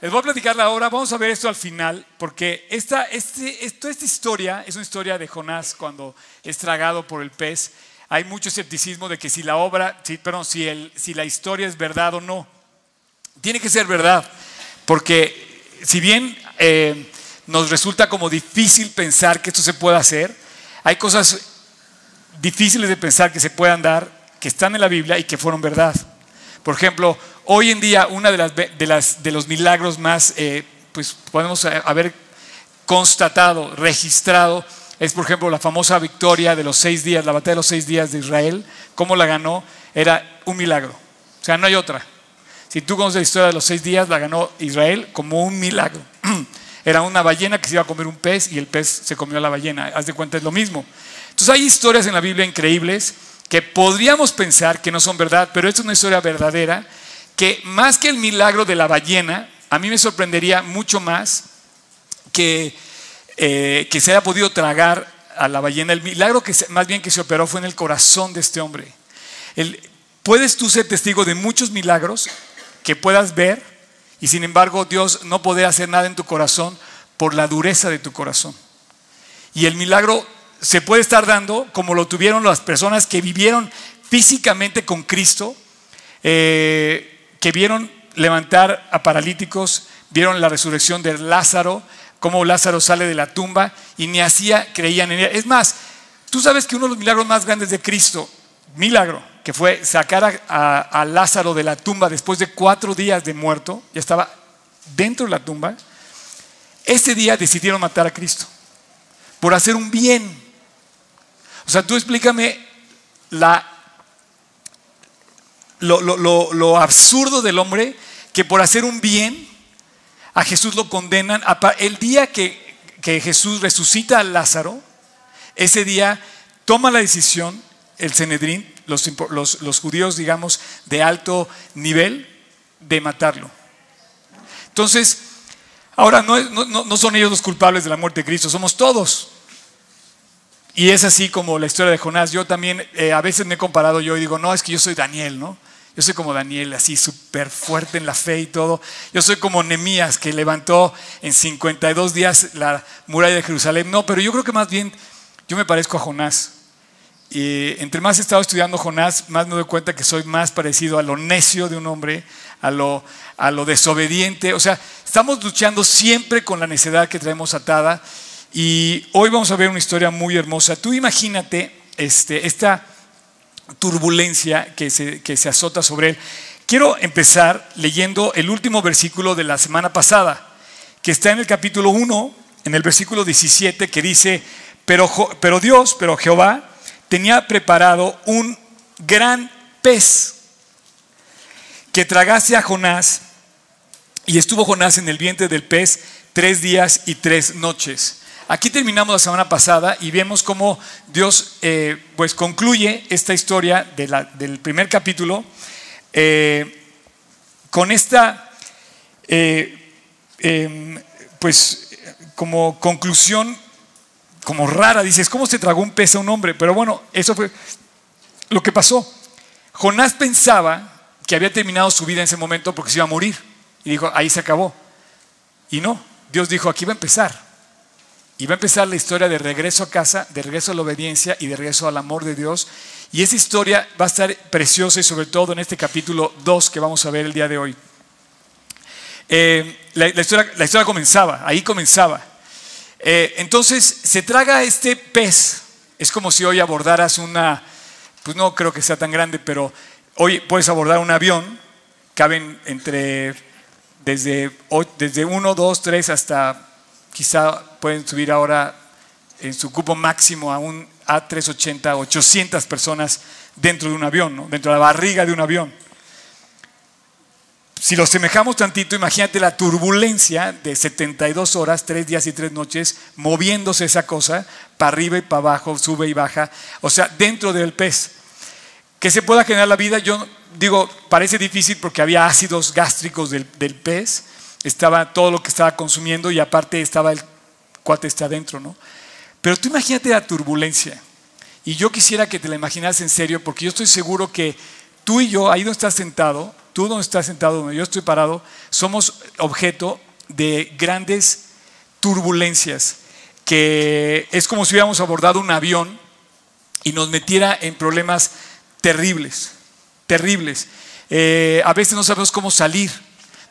Les voy a platicar la obra, vamos a ver esto al final, porque esta, este, esta historia es una historia de Jonás cuando es tragado por el pez. Hay mucho escepticismo de que si la obra, si, perdón, si, el, si la historia es verdad o no. Tiene que ser verdad, porque si bien eh, nos resulta como difícil pensar que esto se pueda hacer, hay cosas difíciles de pensar que se puedan dar, que están en la Biblia y que fueron verdad. Por ejemplo, hoy en día uno de, las, de, los milagros más, eh, pues podemos haber constatado, registrado, es por ejemplo la famosa victoria de los seis días, la batalla de los seis días de Israel, cómo la ganó, era un milagro. O sea, no hay otra. Si tú conoces la historia de los seis días, la ganó Israel como un milagro. Era una ballena que se iba a comer un pez y el pez se comió a la ballena. Haz de cuenta, es lo mismo. Entonces hay historias en la Biblia increíbles que podríamos pensar que no son verdad, pero esta es una historia verdadera que más que el milagro de la ballena, a mí me sorprendería mucho más que, eh, que se haya podido tragar a la ballena. El milagro que más bien que se operó fue en el corazón de este hombre. puedes tú ser testigo de muchos milagros que puedas ver y sin embargo Dios no puede hacer nada en tu corazón por la dureza de tu corazón. Y el milagro se puede estar dando como lo tuvieron las personas que vivieron físicamente con Cristo, eh, que vieron levantar a paralíticos, vieron la resurrección de Lázaro, cómo Lázaro sale de la tumba y ni hacía, creían en él. Es más, tú sabes que uno de los milagros más grandes de Cristo, milagro, que fue sacar a, a Lázaro de la tumba después de cuatro días de muerto, ya estaba dentro de la tumba, ese día decidieron matar a Cristo por hacer un bien. O sea, tú explícame la, lo, absurdo del hombre que por hacer un bien a Jesús lo condenan. El día que, Jesús resucita a Lázaro, ese día toma la decisión el Cenedrín, los, los, judíos, digamos, de alto nivel, de matarlo. Entonces, ahora no, no, son ellos los culpables de la muerte de Cristo, somos todos. Y es así como la historia de Jonás. Yo también eh, a veces me he comparado yo y digo, no, es que yo soy Daniel, ¿no? Yo soy como Daniel, así súper fuerte en la fe y todo. Yo soy como Nemías, que levantó en 52 días la muralla de Jerusalén. No, pero yo creo que más bien yo me parezco a Jonás. Y entre más he estado estudiando Jonás, más me doy cuenta que soy más parecido a lo necio de un hombre, a lo, a lo desobediente. O sea, estamos luchando siempre con la necedad que traemos atada. Y hoy vamos a ver una historia muy hermosa. Tú imagínate este, esta turbulencia que se, que se azota sobre él. Quiero empezar leyendo el último versículo de la semana pasada, que está en el capítulo 1, en el versículo 17, que dice, pero, pero Dios, pero Jehová, tenía preparado un gran pez que tragase a Jonás, y estuvo Jonás en el vientre del pez tres días y tres noches. Aquí terminamos la semana pasada y vemos cómo Dios eh, pues concluye esta historia del primer capítulo eh, con esta eh, em, pues como conclusión como rara. Dices, ¿cómo se tragó un pez a un hombre? Pero bueno, eso fue lo que pasó. Jonás pensaba que había terminado su vida en ese momento porque se iba a morir. Y dijo, ahí se acabó. Y no, Dios dijo, aquí va a empezar. Y va a empezar la historia de regreso a casa, de regreso a la obediencia y de regreso al amor de Dios. Y esa historia va a estar preciosa y sobre todo en este capítulo 2 que vamos a ver el día de hoy. Eh, la, historia, comenzaba, ahí comenzaba. Eh, entonces se traga este pez. Es como si hoy abordaras una, pues no creo que sea tan grande, pero hoy puedes abordar un avión, caben entre desde, desde 1, 2, 3 hasta quizá pueden subir ahora en su cupo máximo a un A380, 800 personas dentro de un avión, dentro de la barriga de un avión. Si lo semejamos tantito, imagínate la turbulencia de 72 horas, 3 días y 3 noches, moviéndose esa cosa para arriba y para abajo, sube y baja, o sea, dentro del pez. Que se pueda generar la vida, yo digo, parece difícil porque había ácidos gástricos del, del pez, estaba todo lo que estaba consumiendo y aparte estaba el cuate está adentro, ¿no? Pero tú imagínate la turbulencia. Y yo quisiera que te la imaginas en serio, porque yo estoy seguro que tú y yo, ahí donde estás sentado, tú donde estás sentado, donde yo estoy parado, somos objeto de grandes turbulencias, que es como si hubiéramos abordado un avión y nos metiera en problemas terribles, terribles. Eh, a veces no sabemos cómo salir,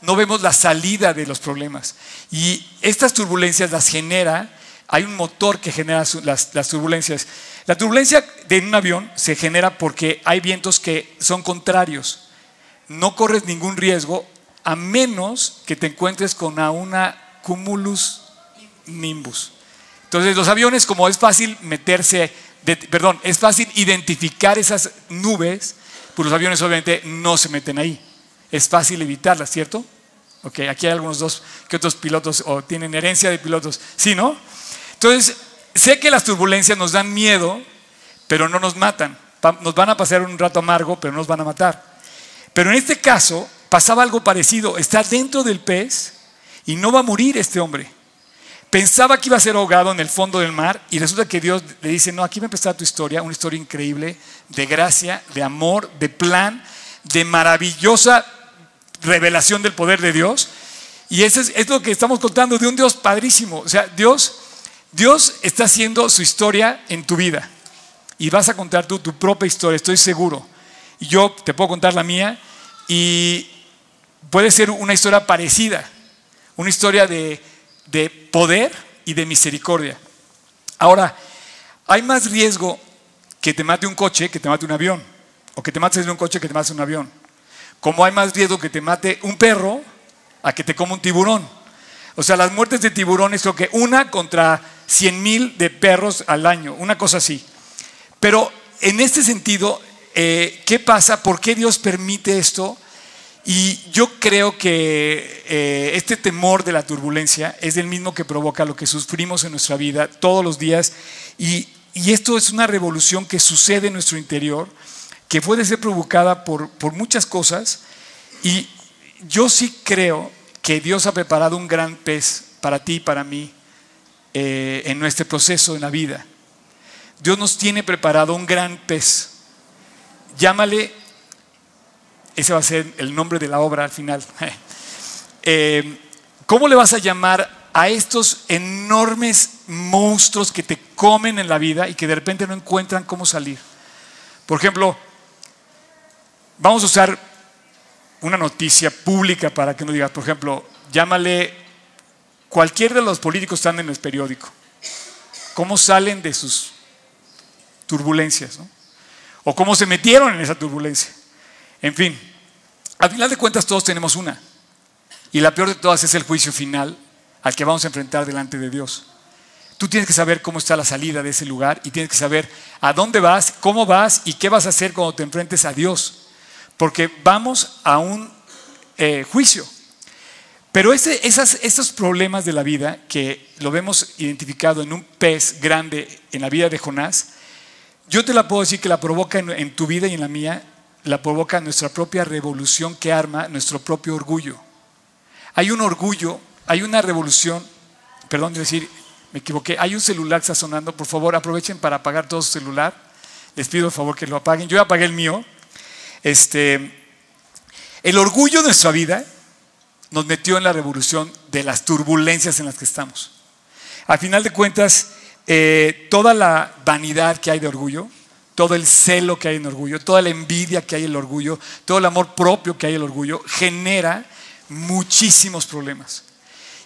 no vemos la salida de los problemas. Y estas turbulencias las genera, hay un motor que genera las, turbulencias. La turbulencia de un avión se genera porque hay vientos que son contrarios. No corres ningún riesgo a menos que te encuentres con una cumulus nimbus. Entonces los aviones, como es fácil meterse, perdón, es fácil identificar esas nubes, pues los aviones obviamente no se meten ahí. Es fácil evitarlas, ¿cierto? Ok, aquí hay algunos dos que otros pilotos o tienen herencia de pilotos. ¿Sí, no? Entonces, sé que las turbulencias nos dan miedo, pero no nos matan. Nos van a pasar un rato amargo, pero no nos van a matar. Pero en este caso pasaba algo parecido. Está dentro del pez y no va a morir este hombre. Pensaba que iba a ser ahogado en el fondo del mar y resulta que Dios le dice, no, aquí va a empezar tu historia, una historia increíble de gracia, de amor, de plan, de maravillosa revelación del poder de Dios. Y eso es, lo que estamos contando de un Dios padrísimo. O sea, Dios, Dios está haciendo su historia en tu vida. Y vas a contar tú tu propia historia, estoy seguro. Y yo te puedo contar la mía y puede ser una historia parecida. Una historia de de poder y de misericordia. Ahora, hay más riesgo que te mate un coche que te mate un avión, o que te mates en un coche que te mate un avión. Como hay más riesgo que te mate un perro a que te coma un tiburón. O sea, las muertes de tiburones creo que una contra 100 mil de perros al año, una cosa así. Pero en este sentido, eh, ¿qué pasa? ¿Por qué Dios permite esto? Y yo creo que eh, este temor de la turbulencia es el mismo que provoca lo que sufrimos en nuestra vida todos los días. Y, esto es una revolución que sucede en nuestro interior, que puede ser provocada por, muchas cosas. Y yo sí creo que Dios ha preparado un gran pez para ti y para mí eh, en nuestro proceso en la vida. Dios nos tiene preparado un gran pez. Llámale ese va a ser el nombre de la obra al final. Eh, ¿Cómo le vas a llamar a estos enormes monstruos que te comen en la vida y que de repente no encuentran cómo salir? Por ejemplo, vamos a usar una noticia pública para que no digas, por ejemplo, llámale, cualquier de los políticos están en el periódico. ¿Cómo salen de sus turbulencias? ¿O cómo se metieron en esa turbulencia? En fin, al final de cuentas todos tenemos una. Y la peor de todas es el juicio final al que vamos a enfrentar delante de Dios. Tú tienes que saber cómo está la salida de ese lugar y tienes que saber a dónde vas, cómo vas y qué vas a hacer cuando te enfrentes a Dios. Porque vamos a un eh, juicio. Pero ese, esos problemas de la vida, que lo vemos identificado en un pez grande en la vida de Jonás, yo te la puedo decir que la provoca en tu vida y en la mía la provoca nuestra propia revolución que arma nuestro propio orgullo. Hay un orgullo, hay una revolución, perdón decir, me equivoqué, hay un celular que está sonando, por favor aprovechen para apagar todo su celular, les pido por favor que lo apaguen, yo apagué el mío. Este, el orgullo de nuestra vida nos metió en la revolución de las turbulencias en las que estamos. Al final de cuentas, eh, toda la vanidad que hay de orgullo, todo el celo que hay en orgullo, toda la envidia que hay en el orgullo, todo el amor propio que hay en el orgullo, genera muchísimos problemas.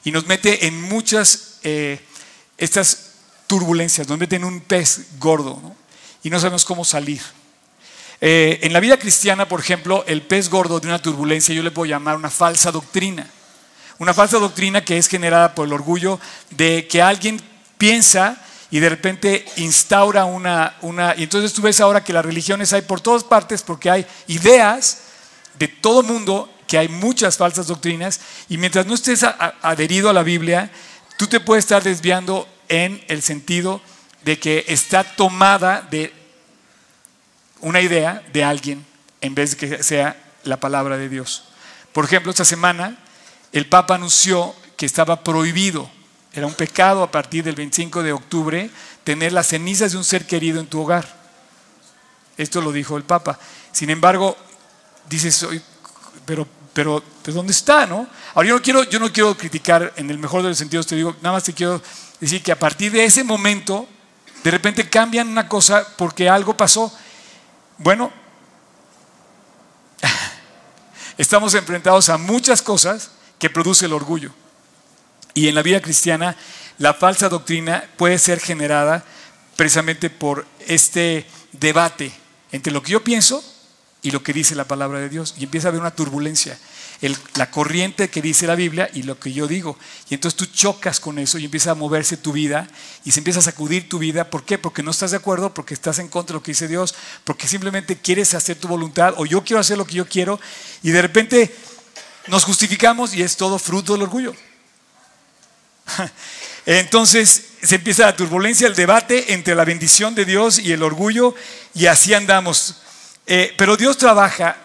Y nos mete en muchas, eh, estas turbulencias, nos mete en un pez gordo y no sabemos cómo salir. Eh, en la vida cristiana, por ejemplo, el pez gordo de una turbulencia yo le puedo llamar una falsa doctrina. Una falsa doctrina que es generada por el orgullo de que alguien piensa y de repente instaura una, una... Y entonces tú ves ahora que las religiones hay por todas partes porque hay ideas de todo mundo, que hay muchas falsas doctrinas, y mientras no estés adherido a la Biblia, tú te puedes estar desviando en el sentido de que está tomada de una idea de alguien en vez de que sea la palabra de Dios. Por ejemplo, esta semana el Papa anunció que estaba prohibido era un pecado a partir del 25 de octubre tener las cenizas de un ser querido en tu hogar. Esto lo dijo el Papa. Sin embargo, dices, pero, pero, ¿dónde está, no? Ahora yo no quiero, yo no quiero criticar en el mejor de los sentidos, te digo, nada más te quiero decir que a partir de ese momento, de repente cambian una cosa porque algo pasó. Bueno, estamos enfrentados a muchas cosas que produce el orgullo. Y en la vida cristiana, la falsa doctrina puede ser generada precisamente por este debate entre lo que yo pienso y lo que dice la palabra de Dios. Y empieza a haber una turbulencia. La corriente que dice la Biblia y lo que yo digo. Y entonces tú chocas con eso y empieza a moverse tu vida y se empieza a sacudir tu vida. ¿Por qué? Porque no estás de acuerdo, porque estás en contra de lo que dice Dios, porque simplemente quieres hacer tu voluntad o yo quiero hacer lo que yo quiero y de repente nos justificamos y es todo fruto del orgullo. Entonces se empieza la turbulencia, el debate entre la bendición de Dios y el orgullo y así andamos. Eh, pero Dios trabaja,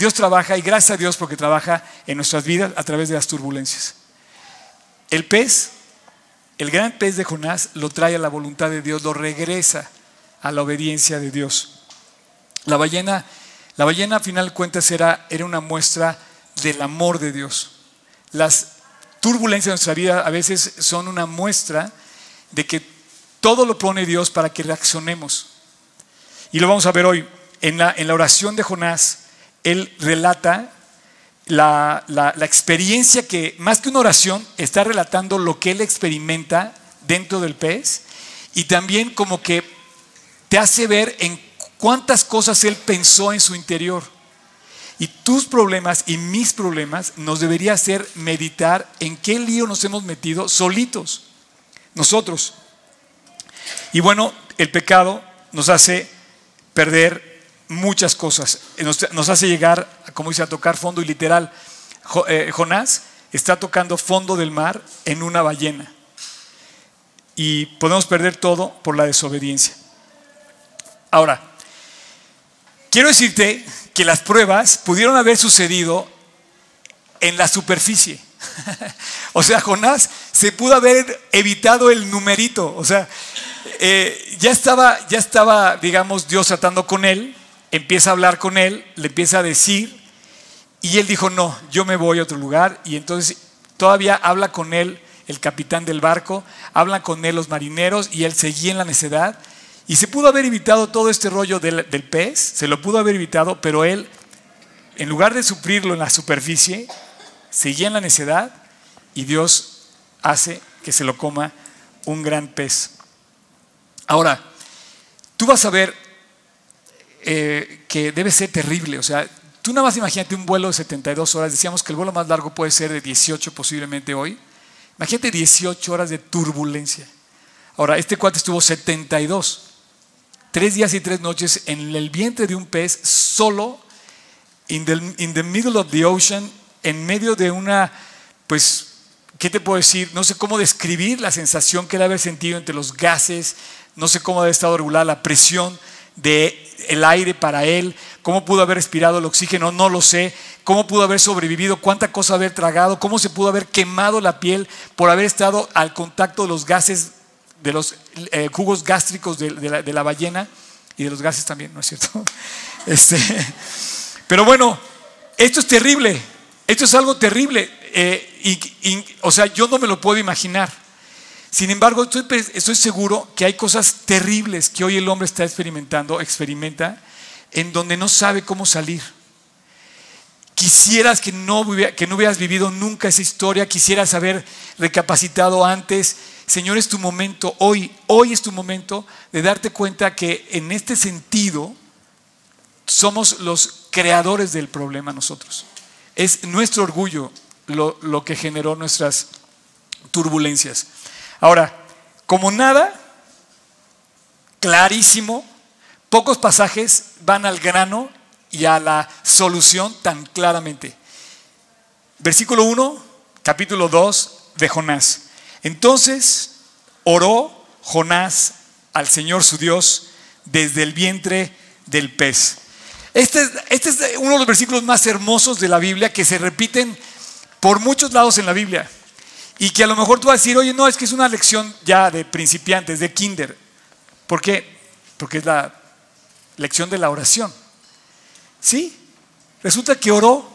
Dios trabaja y gracias a Dios porque trabaja en nuestras vidas a través de las turbulencias. El pez, el gran pez de Jonás, lo trae a la voluntad de Dios, lo regresa a la obediencia de Dios. La ballena, la ballena a final de cuentas era, era una muestra del amor de Dios. Las turbulencias de nuestra vida a veces son una muestra de que todo lo pone Dios para que reaccionemos. Y lo vamos a ver hoy. En la, en la oración de Jonás, él relata la, la, experiencia que, más que una oración, está relatando lo que él experimenta dentro del pez y también como que te hace ver en cuántas cosas él pensó en su interior. Y tus problemas y mis problemas nos debería hacer meditar en qué lío nos hemos metido solitos, nosotros. Y bueno, el pecado nos hace perder muchas cosas, nos, hace llegar, como dice, a tocar fondo y literal. Eh, Jonás está tocando fondo del mar en una ballena. Y podemos perder todo por la desobediencia. Ahora, quiero decirte que las pruebas pudieron haber sucedido en la superficie. o sea, Jonás se pudo haber evitado el numerito. O sea, eh, ya, estaba, ya estaba, digamos, Dios tratando con él, empieza a hablar con él, le empieza a decir, y él dijo, no, yo me voy a otro lugar. Y entonces todavía habla con él el capitán del barco, hablan con él los marineros, y él seguía en la necedad. Y se pudo haber evitado todo este rollo del, pez, se lo pudo haber evitado, pero él, en lugar de sufrirlo en la superficie, seguía en la necedad y Dios hace que se lo coma un gran pez. Ahora, tú vas a ver eh, que debe ser terrible, o sea, tú nada más imagínate un vuelo de 72 horas, decíamos que el vuelo más largo puede ser de 18 posiblemente hoy, imagínate 18 horas de turbulencia. Ahora, este cuate estuvo 72 tres días y tres noches en el vientre de un pez solo, in the, middle of the ocean, en medio de una, pues, ¿qué te puedo decir? No sé cómo describir la sensación que él haber sentido entre los gases, no sé cómo haber estado regulada la presión del el aire para él, cómo pudo haber respirado el oxígeno, no lo sé, cómo pudo haber sobrevivido, cuánta cosa haber tragado, cómo se pudo haber quemado la piel por haber estado al contacto de los gases de los eh, jugos gástricos de, la, ballena y de los gases también, ¿no es cierto? Este, pero bueno, esto es terrible, esto es algo terrible, eh, o sea, yo no me lo puedo imaginar. Sin embargo, estoy, estoy seguro que hay cosas terribles que hoy el hombre está experimentando, experimenta, en donde no sabe cómo salir. Quisieras que no, que no hubieras vivido nunca esa historia, quisieras haber recapacitado antes, Señor, es tu momento, hoy, hoy es tu momento de darte cuenta que en este sentido somos los creadores del problema nosotros. Es nuestro orgullo lo, que generó nuestras turbulencias. Ahora, como nada, clarísimo, pocos pasajes van al grano y a la solución tan claramente. Versículo 1, capítulo 2 de Jonás. Entonces oró Jonás al Señor su Dios desde el vientre del pez. Este, este, es uno de los versículos más hermosos de la Biblia que se repiten por muchos lados en la Biblia. Y que a lo mejor tú vas a decir, oye, no, es que es una lección ya de principiantes, de kinder. ¿Por qué? Porque es la lección de la oración. ¿Sí? Resulta que oró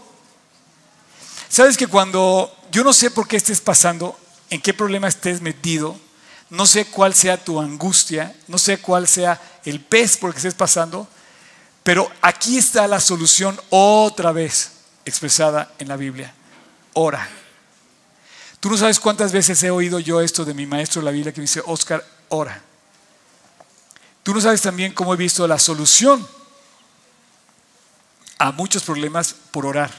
Sabes que cuando yo no sé por qué estés pasando, en qué problema estés metido, no sé cuál sea tu angustia, no sé cuál sea el pez por el que estés pasando, pero aquí está la solución otra vez expresada en la Biblia. Ora. Tú no sabes cuántas veces he oído yo esto de mi maestro de la Biblia que me dice, Oscar, ora. Tú no sabes también cómo he visto la solución a muchos problemas por orar.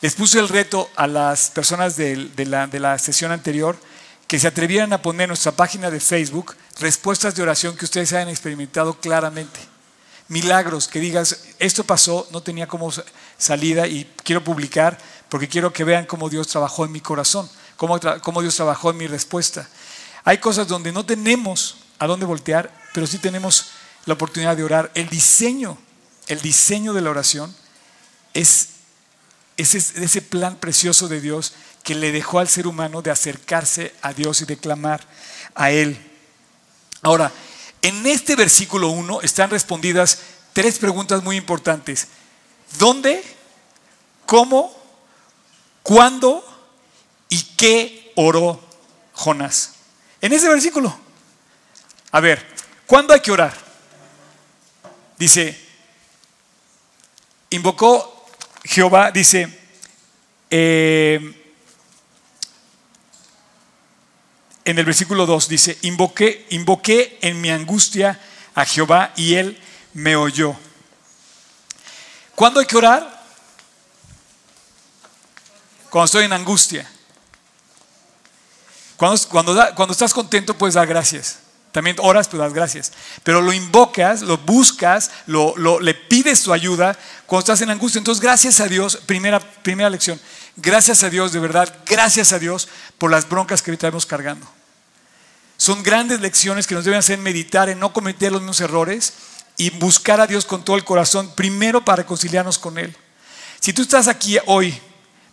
Les puse el reto a las personas de, la, sesión anterior que se atrevieran a poner en nuestra página de Facebook respuestas de oración que ustedes hayan experimentado claramente. Milagros, que digas, esto pasó, no tenía como salida y quiero publicar porque quiero que vean cómo Dios trabajó en mi corazón, cómo, cómo Dios trabajó en mi respuesta. Hay cosas donde no tenemos a dónde voltear, pero sí tenemos la oportunidad de orar. El diseño, el diseño de la oración es, ese plan precioso de Dios que le dejó al ser humano de acercarse a Dios y de clamar a Él. Ahora, en este versículo 1 están respondidas tres preguntas muy importantes. ¿Dónde? ¿Cómo? ¿Cuándo? ¿Y qué oró Jonás? En ese versículo. A ver, ¿cuándo hay que orar? Dice, invocó Jehová, dice, eh, en el versículo 2 dice, invoqué, invoqué en mi angustia a Jehová y él me oyó. ¿Cuándo hay que orar? Cuando estoy en angustia. Cuando, cuando, cuando estás contento puedes dar gracias. También oras, pues das gracias. Pero lo invocas, lo buscas, lo, le pides tu ayuda cuando estás en angustia. Entonces, gracias a Dios, primera, primera lección, gracias a Dios, de verdad, gracias a Dios por las broncas que ahorita estamos cargando. Son grandes lecciones que nos deben hacer meditar en no cometer los mismos errores y buscar a Dios con todo el corazón, primero para reconciliarnos con Él. Si tú estás aquí hoy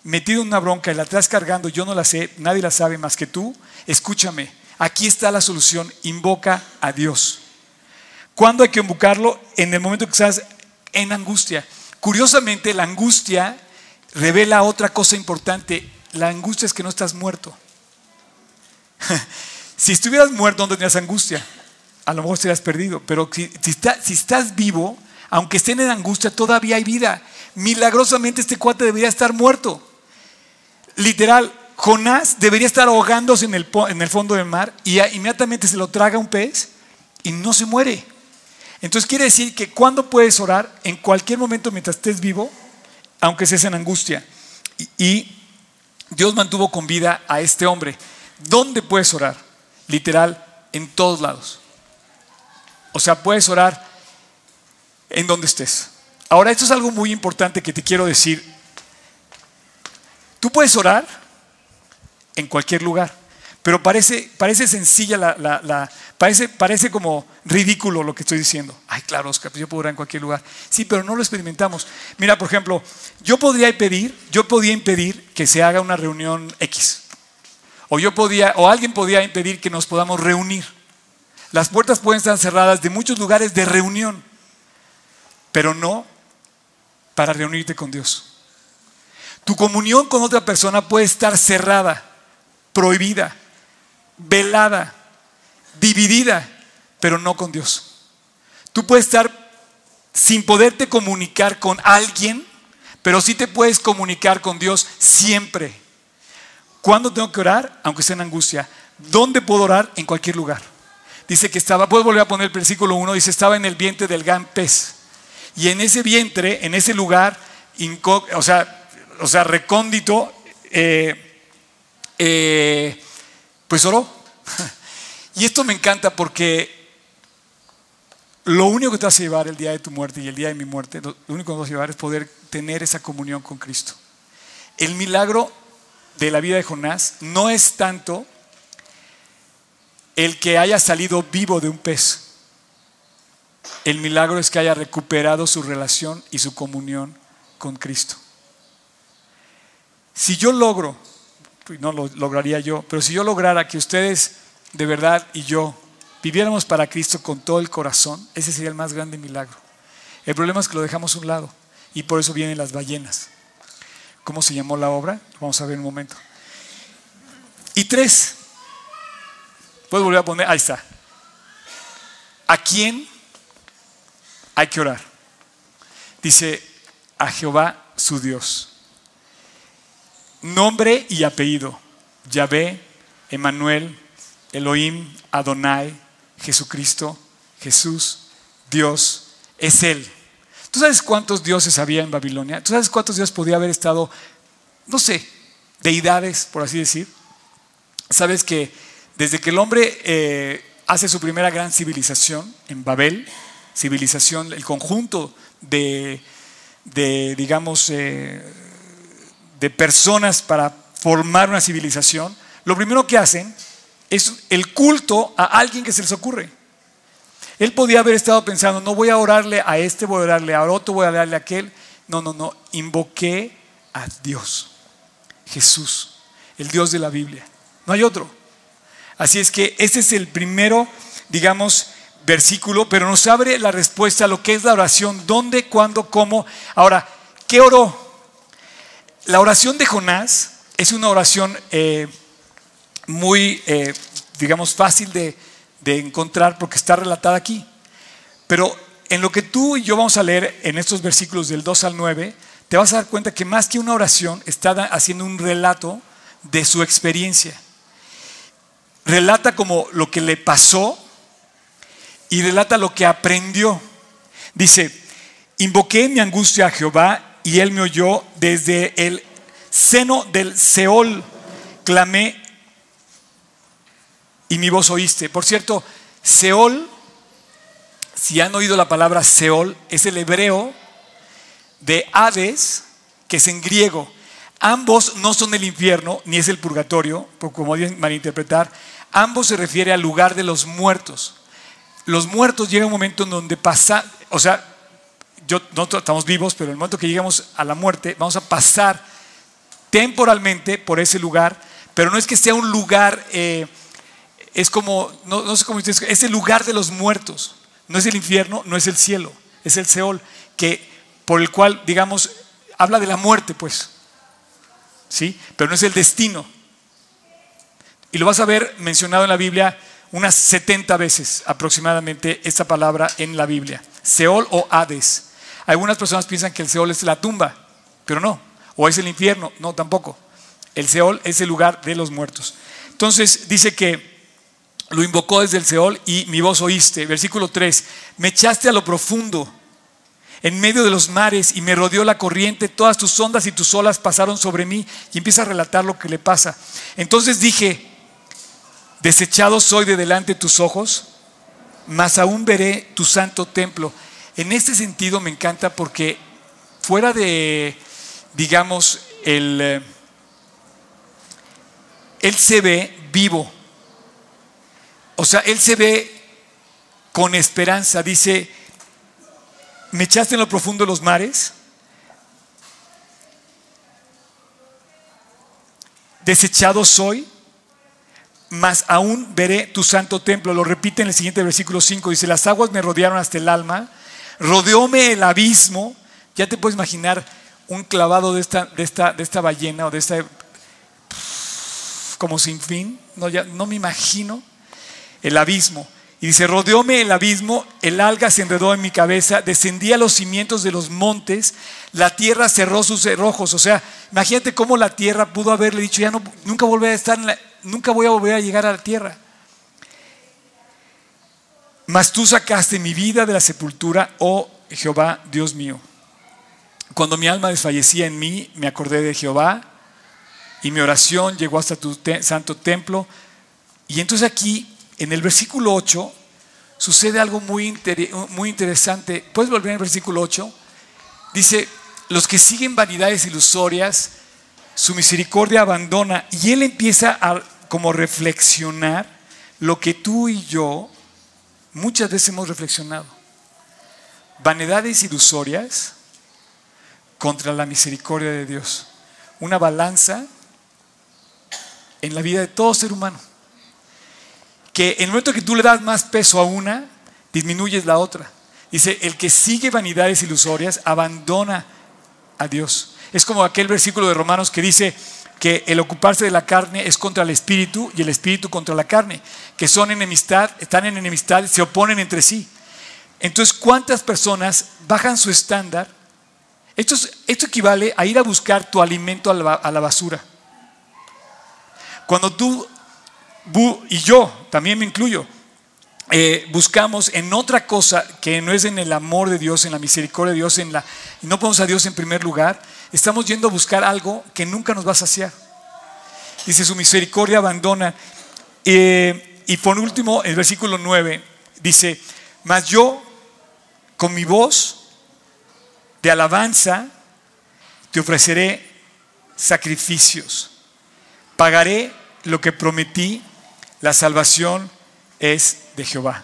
metido en una bronca y la estás cargando, yo no la sé, nadie la sabe más que tú, escúchame Aquí está la solución, invoca a Dios. ¿Cuándo hay que invocarlo? En el momento que estás en angustia. Curiosamente, la angustia revela otra cosa importante. La angustia es que no estás muerto. si estuvieras muerto, no tendrías angustia. A lo mejor estarías perdido. Pero si, si estás vivo, aunque estén en angustia, todavía hay vida. Milagrosamente este cuate debería estar muerto. Literal, Jonás debería estar ahogándose en el, fondo del mar y inmediatamente se lo traga un pez y no se muere. Entonces quiere decir que cuando puedes orar, en cualquier momento mientras estés vivo, aunque estés en angustia. Y, Dios mantuvo con vida a este hombre. ¿Dónde puedes orar? Literal, en todos lados. O sea, puedes orar en donde estés. Ahora, esto es algo muy importante que te quiero decir. Tú puedes orar en cualquier lugar. Pero parece, parece sencilla la, parece, parece como ridículo lo que estoy diciendo. Ay, claro, Oscar, pues yo puedo orar en cualquier lugar. Sí, pero no lo experimentamos. Mira, por ejemplo, yo podría impedir, yo podía impedir que se haga una reunión X. O yo podía, o alguien podía impedir que nos podamos reunir. Las puertas pueden estar cerradas de muchos lugares de reunión, pero no para reunirte con Dios. Tu comunión con otra persona puede estar cerrada prohibida, velada, dividida, pero no con Dios. Tú puedes estar sin poderte comunicar con alguien, pero sí te puedes comunicar con Dios siempre. ¿Cuándo tengo que orar? Aunque esté en angustia. ¿Dónde puedo orar? En cualquier lugar. Dice que estaba, puedo volver a poner el versículo 1, dice, estaba en el vientre del gran pez. Y en ese vientre, en ese lugar, o sea, o sea recóndito, eh, eh, pues oró. Y esto me encanta porque lo único que te hace llevar el día de tu muerte y el día de mi muerte, lo único que te vas a llevar es poder tener esa comunión con Cristo. El milagro de la vida de Jonás no es tanto el que haya salido vivo de un pez. El milagro es que haya recuperado su relación y su comunión con Cristo. Si yo logro no lo lograría yo, pero si yo lograra que ustedes de verdad y yo viviéramos para Cristo con todo el corazón, ese sería el más grande milagro. El problema es que lo dejamos a un lado y por eso vienen las ballenas. cómo se llamó la obra. Vamos a ver en un momento. Y tres, puedes volver a poner, ahí está. ¿A quién hay que orar? Dice, a Jehová su Dios. Nombre y apellido. Yahvé, Emanuel, Elohim, Adonai, Jesucristo, Jesús, Dios, es Él. ¿Tú sabes cuántos dioses había en Babilonia? ¿Tú sabes cuántos dioses podía haber estado, no sé, deidades, por así decir? Sabes que desde que el hombre eh, hace su primera gran civilización en Babel, civilización, el conjunto de, digamos, eh, de personas para formar una civilización, lo primero que hacen es el culto a alguien que se les ocurre. Él podía haber estado pensando, no voy a orarle a este, voy a orarle a otro, voy a orarle a aquel. No, no, no. Invoqué a Dios, Jesús, el Dios de la Biblia. No hay otro. Así es que este es el primero, digamos, versículo, pero nos abre la respuesta a lo que es la oración, dónde, cuándo, cómo. Ahora, ¿qué oró? La oración de Jonás es una oración eh, muy, eh, digamos, fácil de, encontrar porque está relatada aquí. Pero en lo que tú y yo vamos a leer en estos versículos del 2 al 9, te vas a dar cuenta que más que una oración está haciendo un relato de su experiencia. Relata como lo que le pasó y relata lo que aprendió. Dice, invoqué mi angustia a Jehová y él me oyó desde el seno del Seol. Clamé y mi voz oíste. Por cierto, Seol, si han oído la palabra Seol, es el hebreo de Hades, que es en griego. Ambos no son el infierno ni es el purgatorio, como deben malinterpretar. Ambos se refiere al lugar de los muertos. Los muertos llega un momento en donde pasa, o sea, yo, nosotros estamos vivos, pero en el momento que llegamos a la muerte, vamos a pasar temporalmente por ese lugar, pero no es que sea un lugar eh, es como, no, sé cómo ustedes, es el lugar de los muertos. No es el infierno, no es el cielo, es el Seol, que, por el cual, digamos, habla de la muerte, pues. ¿Sí? Pero no es el destino. Y lo vas a ver mencionado en la Biblia unas 70 veces aproximadamente esta palabra en la Biblia. Seol o Hades. Algunas personas piensan que el Seol es la tumba, pero no. O es el infierno, no, tampoco. El Seol es el lugar de los muertos. Entonces dice que lo invocó desde el Seol y mi voz oíste. Versículo 3, me echaste a lo profundo, en medio de los mares y me rodeó la corriente, todas tus ondas y tus olas pasaron sobre mí y empieza a relatar lo que le pasa. Entonces dije, desechado soy de delante de tus ojos, mas aún veré tu santo templo. En este sentido me encanta porque fuera de, digamos, el, eh, él se ve vivo o sea, él se ve con esperanza. Dice, me echaste en lo profundo de los mares. Desechado soy, mas aún veré tu santo templo. Lo repite en el siguiente versículo 5. Dice, las aguas me rodearon hasta el alma, rodeóme el abismo. Ya te puedes imaginar un clavado de esta, de esta, de esta ballena o de esta como sin fin. No, ya, no me imagino el abismo. Y dice, rodeóme el abismo, el alga se enredó en mi cabeza, descendí a los cimientos de los montes, la tierra cerró sus cerrojos. O sea, imagínate cómo la tierra pudo haberle dicho, ya no, nunca, volveré a estar nunca voy a volver a llegar a la tierra. Mas tú sacaste mi vida de la sepultura, oh Jehová, Dios mío. Cuando mi alma desfallecía en mí, me acordé de Jehová y mi oración llegó hasta tu santo templo. Y entonces aquí en el versículo 8 sucede algo muy, muy interesante. ¿Puedes volver al versículo 8? Dice, los que siguen vanidades ilusorias, su misericordia abandona y él empieza a como reflexionar lo que tú y yo muchas veces hemos reflexionado. Vanidades ilusorias contra la misericordia de Dios. Una balanza en la vida de todo ser humano que en el momento que tú le das más peso a una, disminuyes la otra. Dice, el que sigue vanidades ilusorias abandona a Dios. Es como aquel versículo de Romanos que dice que el ocuparse de la carne es contra el espíritu y el espíritu contra la carne, que son enemistad, están en enemistad, se oponen entre sí. Entonces, ¿cuántas personas bajan su estándar? Esto, equivale a ir a buscar tu alimento a la, basura. Cuando tú y yo, también me incluyo, eh, buscamos en otra cosa que no es en el amor de Dios, en la misericordia de Dios, en la, no ponemos a Dios en primer lugar, estamos yendo a buscar algo que nunca nos va a saciar. Dice, su misericordia abandona. Eh, y por último, el versículo 9 dice, mas yo con mi voz de alabanza te ofreceré sacrificios. Pagaré lo que prometí, la salvación es de Jehová.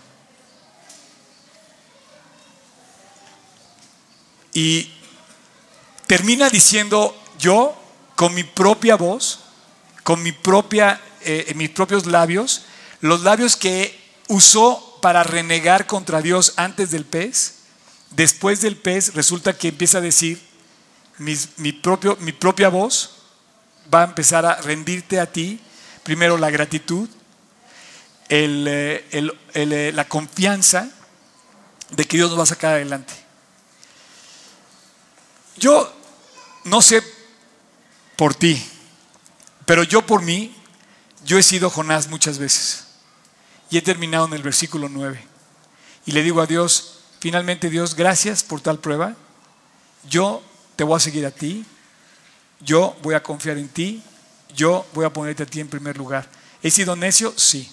Y termina diciendo, yo con mi propia voz, con mi propia, eh, mis propios labios, los labios que usó para renegar contra Dios antes del pez, después del pez resulta que empieza a decir, mi, propio, mi propia voz va a empezar a rendirte a ti, primero la gratitud, eh, eh, la confianza de que Dios nos va a sacar adelante. Yo no sé por ti, pero yo por mí, yo he sido Jonás muchas veces y he terminado en el versículo 9. Y le digo a Dios, finalmente Dios, gracias por tal prueba, yo te voy a seguir a ti, yo voy a confiar en ti, yo voy a ponerte a ti en primer lugar. ¿He sido necio? Sí.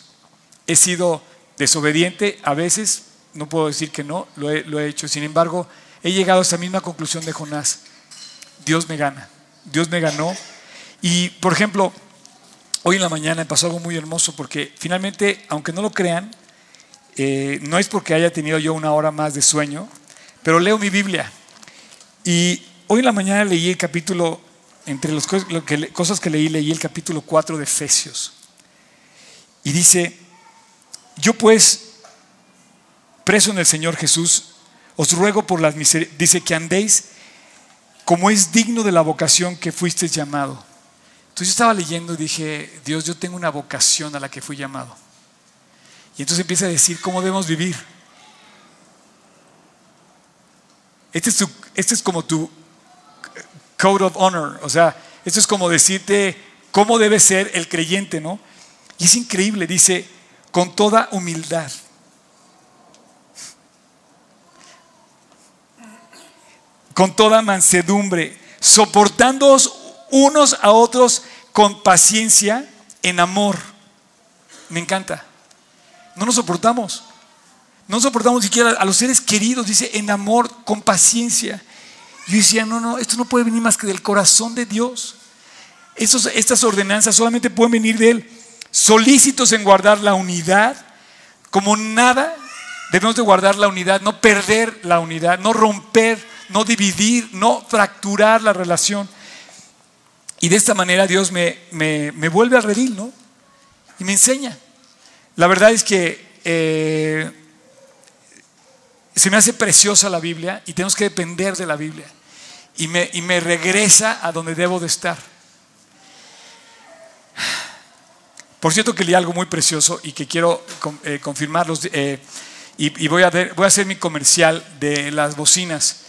He sido desobediente a veces, no puedo decir que no, lo he, hecho. Sin embargo, he llegado a esa misma conclusión de Jonás. Dios me gana, Dios me ganó. Y, por ejemplo, hoy en la mañana pasó algo muy hermoso porque finalmente, aunque no lo crean, eh, no es porque haya tenido yo una hora más de sueño, pero leo mi Biblia. Y hoy en la mañana leí el capítulo, entre las cosas que leí, leí el capítulo 4 de Efesios. Y dice, yo pues, preso en el Señor Jesús, os ruego por las misericordias, dice que andéis como es digno de la vocación que fuisteis llamado. Entonces yo estaba leyendo y dije, Dios, yo tengo una vocación a la que fui llamado. Y entonces empieza a decir cómo debemos vivir. Este es, este es como tu code of honor, o sea, esto es como decirte cómo debe ser el creyente, ¿no? Y es increíble, dice, con toda humildad. Con toda mansedumbre, soportándoos unos a otros con paciencia en amor. Me encanta. No nos soportamos. No soportamos siquiera a los seres queridos, dice, en amor, con paciencia. Yo decía, no, no, esto no puede venir más que del corazón de Dios. estas ordenanzas solamente pueden venir de Él solícitos en guardar la unidad, como nada debemos de guardar la unidad, no perder la unidad, no romper, no dividir, no fracturar la relación. Y de esta manera Dios me, vuelve al redil, ¿no? Y me enseña. La verdad es que eh, se me hace preciosa la Biblia y tenemos que depender de la Biblia. Y me, y me regresa a donde debo de estar. Por cierto que leí algo muy precioso y que quiero eh, confirmarlos eh, y, voy, a voy, a hacer mi comercial de las bocinas.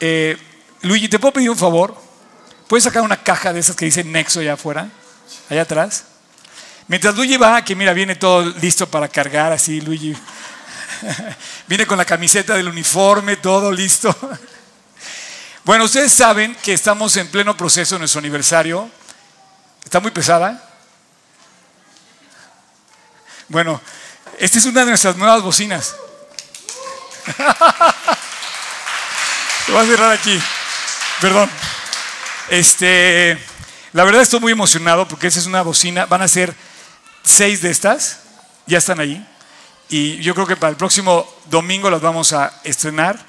Eh, Luigi, ¿te puedo pedir un favor? ¿Puedes sacar una caja de esas que dice Nexo allá afuera? Allá atrás. Mientras Luigi va, que mira, viene todo listo para cargar, así Luigi. viene con la camiseta del uniforme, todo listo. bueno, ustedes saben que estamos en pleno proceso de nuestro aniversario. Está muy pesada. Bueno, esta es una de nuestras nuevas bocinas. Lo voy a cerrar aquí. Perdón. Este, la verdad estoy muy emocionado porque esta es una bocina. Van a ser seis de estas. Ya están ahí. Y yo creo que para el próximo domingo las vamos a estrenar.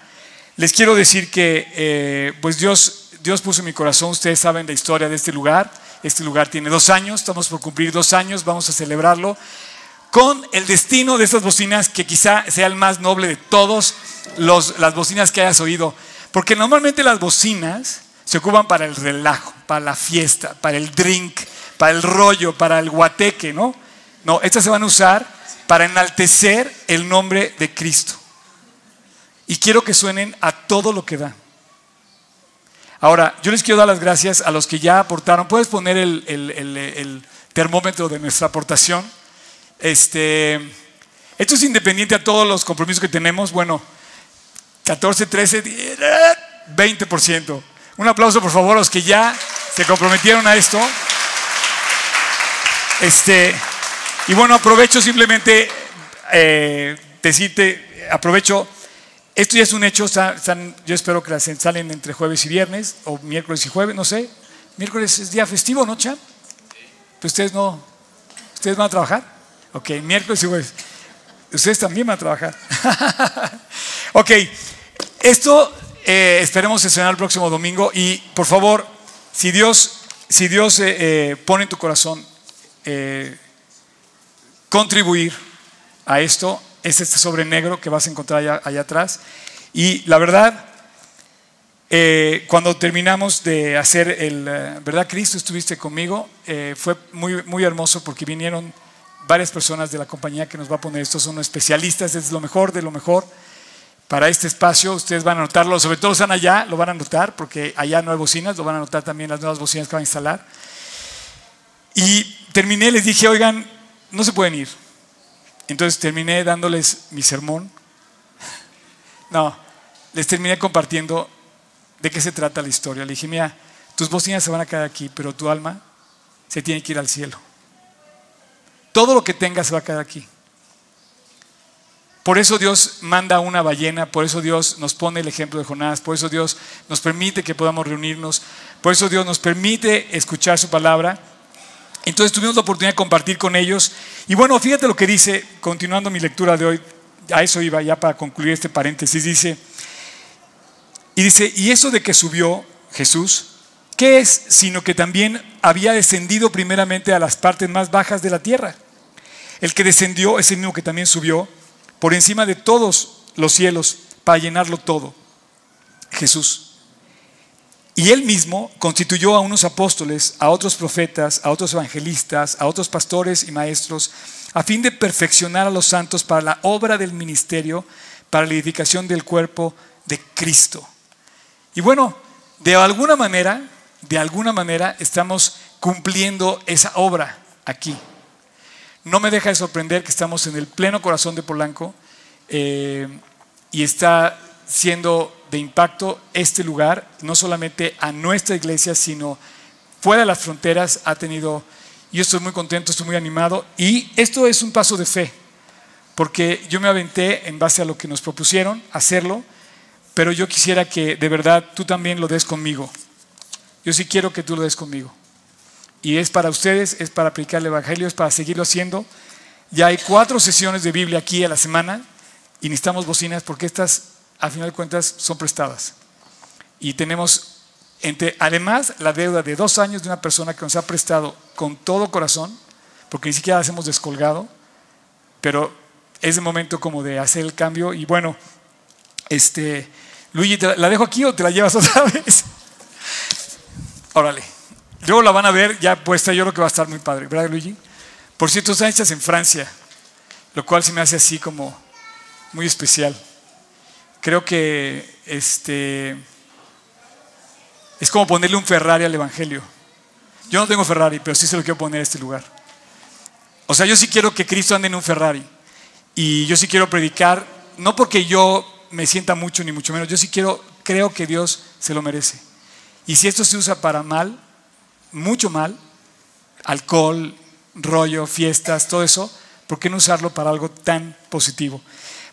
Les quiero decir que eh, pues Dios, Dios puso en mi corazón, ustedes saben la historia de este lugar. Este lugar tiene dos años, estamos por cumplir dos años, vamos a celebrarlo con el destino de estas bocinas que quizá sea el más noble de todos las bocinas que hayas oído. Porque normalmente las bocinas Se ocupan para el relajo, para la fiesta, para el drink, para el rollo, para el guateque, ¿no? No, estas se van a usar para enaltecer el nombre de Cristo. Y quiero que suenen a todo lo que da. Ahora, yo les quiero dar las gracias a los que ya aportaron. Puedes poner el, termómetro de nuestra aportación. Este, esto es independiente a todos los compromisos que tenemos. Bueno, 14, 13, 20%. Un aplauso, por favor, a los que ya se comprometieron a esto. Este, y bueno, aprovecho simplemente eh, decirte, aprovecho esto ya es un hecho, yo espero que las salen entre jueves y viernes, o miércoles y jueves, no sé. Miércoles es día festivo, ¿no, Chan? Pues ustedes no, ¿ustedes van a trabajar? Ok, miércoles y jueves. Ustedes también van a trabajar. ok, esto eh, esperemos estrenar el próximo domingo y por favor, si Dios, si Dios eh, eh, pone en tu corazón contribuir a esto, es este sobre negro que vas a encontrar allá, atrás. Y la verdad, eh, cuando terminamos de hacer el, eh, ¿verdad? Cristo estuviste conmigo, eh, fue muy, muy hermoso porque vinieron varias personas de la compañía que nos va a poner esto, son especialistas, es lo mejor de lo mejor para este espacio. Ustedes van a notarlo, sobre todo están allá, lo van a notar porque allá no hay bocinas, lo van a notar también las nuevas bocinas que van a instalar. Y terminé, les dije, oigan, no se pueden ir entonces terminé dándoles mi sermón. No, les terminé compartiendo de qué se trata la historia. Le dije, mira, tus bocinas se van a quedar aquí, pero tu alma se tiene que ir al cielo. Todo lo que tengas va a quedar aquí. Por eso Dios manda una ballena, por eso Dios nos pone el ejemplo de Jonás, por eso Dios nos permite que podamos reunirnos, por eso Dios nos permite escuchar su palabra entonces tuvimos la oportunidad de compartir con ellos. Y bueno, fíjate lo que dice, continuando mi lectura de hoy, a eso iba ya para concluir este paréntesis, dice, y dice, y eso de que subió Jesús, ¿qué es? Sino que también había descendido primeramente a las partes más bajas de la tierra. El que descendió es el mismo que también subió por encima de todos los cielos para llenarlo todo. Jesús. Y él mismo constituyó a unos apóstoles, a otros profetas, a otros evangelistas, a otros pastores y maestros, a fin de perfeccionar a los santos para la obra del ministerio, para la edificación del cuerpo de Cristo. Y bueno, de alguna manera, de alguna manera estamos cumpliendo esa obra aquí. No me deja de sorprender que estamos en el pleno corazón de Polanco eh, y está siendo de impacto este lugar, no solamente a nuestra iglesia, sino fuera de las fronteras ha tenido, yo estoy muy contento, estoy muy animado y esto es un paso de fe, porque yo me aventé en base a lo que nos propusieron hacerlo, pero yo quisiera que de verdad tú también lo des conmigo. Yo sí quiero que tú lo des conmigo. Y es para ustedes, es para aplicar el Evangelio, es para seguirlo haciendo. Ya hay cuatro sesiones de Biblia aquí a la semana y necesitamos bocinas porque estas al final de cuentas son prestadas. Y tenemos, además, la deuda de dos años de una persona que nos ha prestado con todo corazón, porque ni siquiera las hemos descolgado, pero es el momento como de hacer el cambio. Y bueno, este, Luigi, ¿la dejo aquí o te la llevas otra vez? Órale. Luego la van a ver ya puesta, yo creo que va a estar muy padre, ¿verdad, Luigi? Por cierto, están hechas en Francia, lo cual se me hace así como muy especial. Creo que este, es como ponerle un Ferrari al Evangelio. Yo no tengo Ferrari, pero sí se lo quiero poner a este lugar. O sea, yo sí quiero que Cristo ande en un Ferrari. Y yo sí quiero predicar, no porque yo me sienta mucho, ni mucho menos. Yo sí quiero, creo que Dios se lo merece. Y si esto se usa para mal, mucho mal, alcohol, rollo, fiestas, todo eso, ¿por qué no usarlo para algo tan positivo?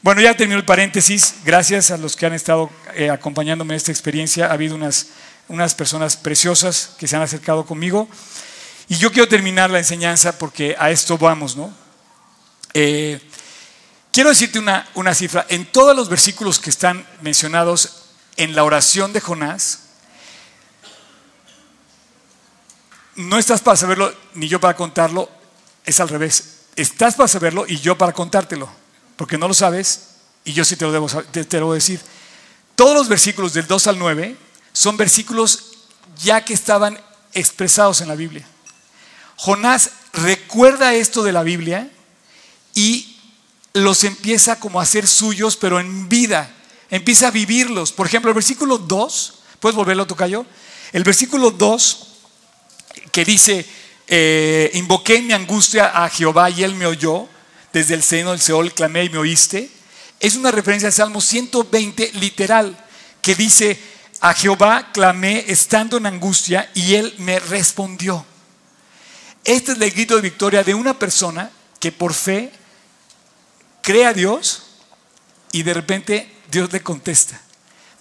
Bueno, ya terminó el paréntesis. Gracias a los que han estado eh, acompañándome en esta experiencia. Ha habido unas, unas personas preciosas que se han acercado conmigo. Y yo quiero terminar la enseñanza porque a esto vamos, ¿no? Eh, quiero decirte una, una cifra. En todos los versículos que están mencionados en la oración de Jonás, no estás para saberlo ni yo para contarlo, es al revés. Estás para saberlo y yo para contártelo porque no lo sabes, y yo sí te lo debo te, decir. Todos los versículos del 2 al 9 son versículos ya que estaban expresados en la Biblia. Jonás recuerda esto de la Biblia y los empieza como a hacer suyos, pero en vida. Empieza a vivirlos. Por ejemplo, el versículo 2, ¿puedes volverlo, Tocayo? El versículo 2 que dice, eh, invoqué en mi angustia a Jehová y él me oyó, desde el seno del Seol clamé y me oíste, es una referencia al Salmo 120 literal, que dice, a Jehová clamé estando en angustia y él me respondió. Este es el grito de victoria de una persona que por fe cree a Dios y de repente Dios le contesta.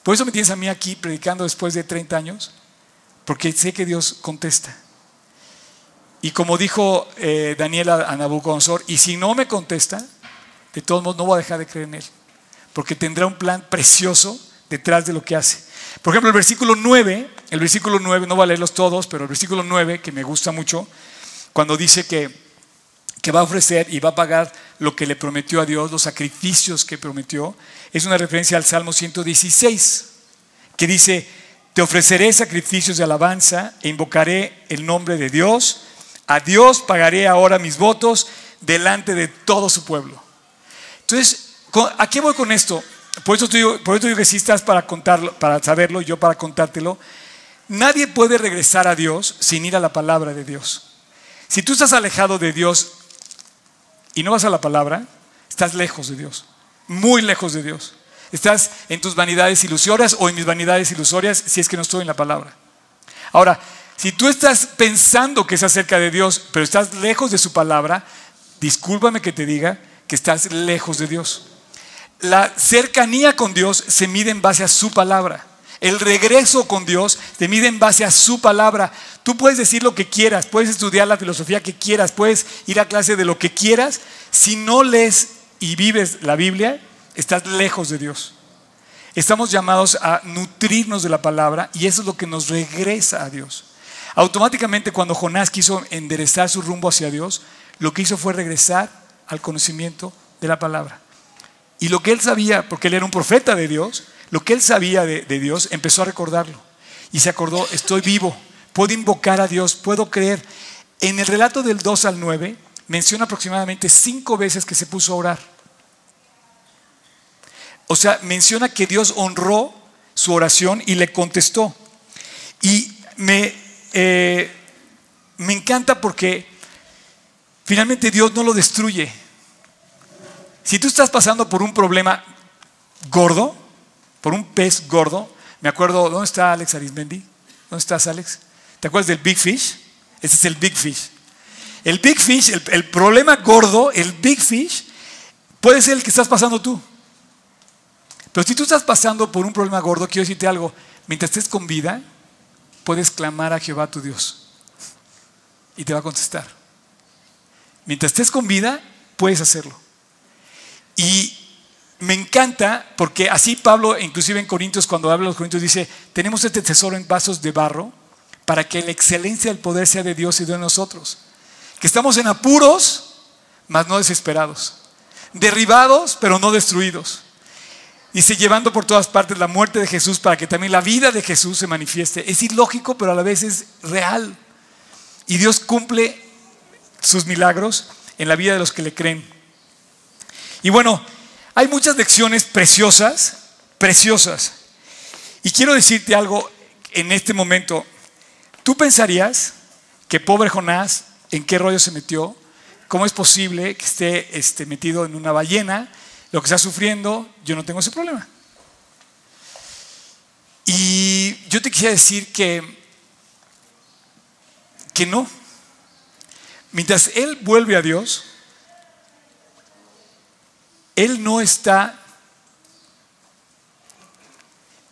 Por eso me tienes a mí aquí predicando después de 30 años, porque sé que Dios contesta. Y como dijo eh, Daniel a, Nabucodonosor, y si no me contesta, de todos modos no voy a dejar de creer en él, porque tendrá un plan precioso detrás de lo que hace. Por ejemplo, el versículo 9, el versículo 9, no voy a leerlos todos, pero el versículo 9, que me gusta mucho, cuando dice que, que va a ofrecer y va a pagar lo que le prometió a Dios, los sacrificios que prometió, es una referencia al Salmo 116, que dice, te ofreceré sacrificios de alabanza e invocaré el nombre de Dios a Dios pagaré ahora mis votos delante de todo su pueblo. Entonces, ¿a qué voy con esto? Por eso, digo, por eso que si estás para contarlo, para saberlo, yo para contártelo. Nadie puede regresar a Dios sin ir a la palabra de Dios. Si tú estás alejado de Dios y no vas a la palabra, estás lejos de Dios, muy lejos de Dios. Estás en tus vanidades ilusorias o en mis vanidades ilusorias si es que no estoy en la palabra. Ahora, si tú estás pensando que es acerca de Dios, pero estás lejos de su palabra, discúlpame que te diga que estás lejos de Dios. La cercanía con Dios se mide en base a su palabra. El regreso con Dios se mide en base a su palabra. Tú puedes decir lo que quieras, puedes estudiar la filosofía que quieras, puedes ir a clase de lo que quieras. Si no lees y vives la Biblia, estás lejos de Dios. Estamos llamados a nutrirnos de la palabra y eso es lo que nos regresa a Dios. Automáticamente cuando Jonás quiso enderezar su rumbo hacia Dios, lo que hizo fue regresar al conocimiento de la palabra. Y lo que él sabía, porque él era un profeta de Dios, lo que él sabía de, Dios, empezó a recordarlo. Y se acordó, estoy vivo, puedo invocar a Dios, puedo creer. En el relato del 2 al 9 menciona aproximadamente cinco veces que se puso a orar. O sea, menciona que Dios honró su oración y le contestó. Y me eh, me encanta porque finalmente Dios no lo destruye. Si tú estás pasando por un problema gordo, por un pez gordo, me acuerdo, ¿dónde está Alex Arismendi? ¿Dónde estás, Alex? ¿Te acuerdas del Big Fish? Ese es el Big Fish. El Big Fish, el, el problema gordo, el Big Fish, puede ser el que estás pasando tú. Pero si tú estás pasando por un problema gordo, quiero decirte algo, mientras estés con vida, puedes clamar a Jehová tu Dios y te va a contestar. Mientras estés con vida, puedes hacerlo. Y me encanta porque así Pablo, inclusive en Corintios, cuando habla de los Corintios, dice, tenemos este tesoro en vasos de barro para que la excelencia del poder sea de Dios y de nosotros. Que estamos en apuros, mas no desesperados. Derribados, pero no destruidos Dice, llevando por todas partes la muerte de Jesús para que también la vida de Jesús se manifieste. Es ilógico, pero a la vez es real. Y Dios cumple sus milagros en la vida de los que le creen. Y bueno, hay muchas lecciones preciosas, preciosas. Y quiero decirte algo en este momento. Tú pensarías que pobre Jonás, ¿en qué rollo se metió? ¿Cómo es posible que esté este, metido en una ballena? Lo que está sufriendo, yo no tengo ese problema. Y yo te quisiera decir que, que no. Mientras Él vuelve a Dios, Él no está,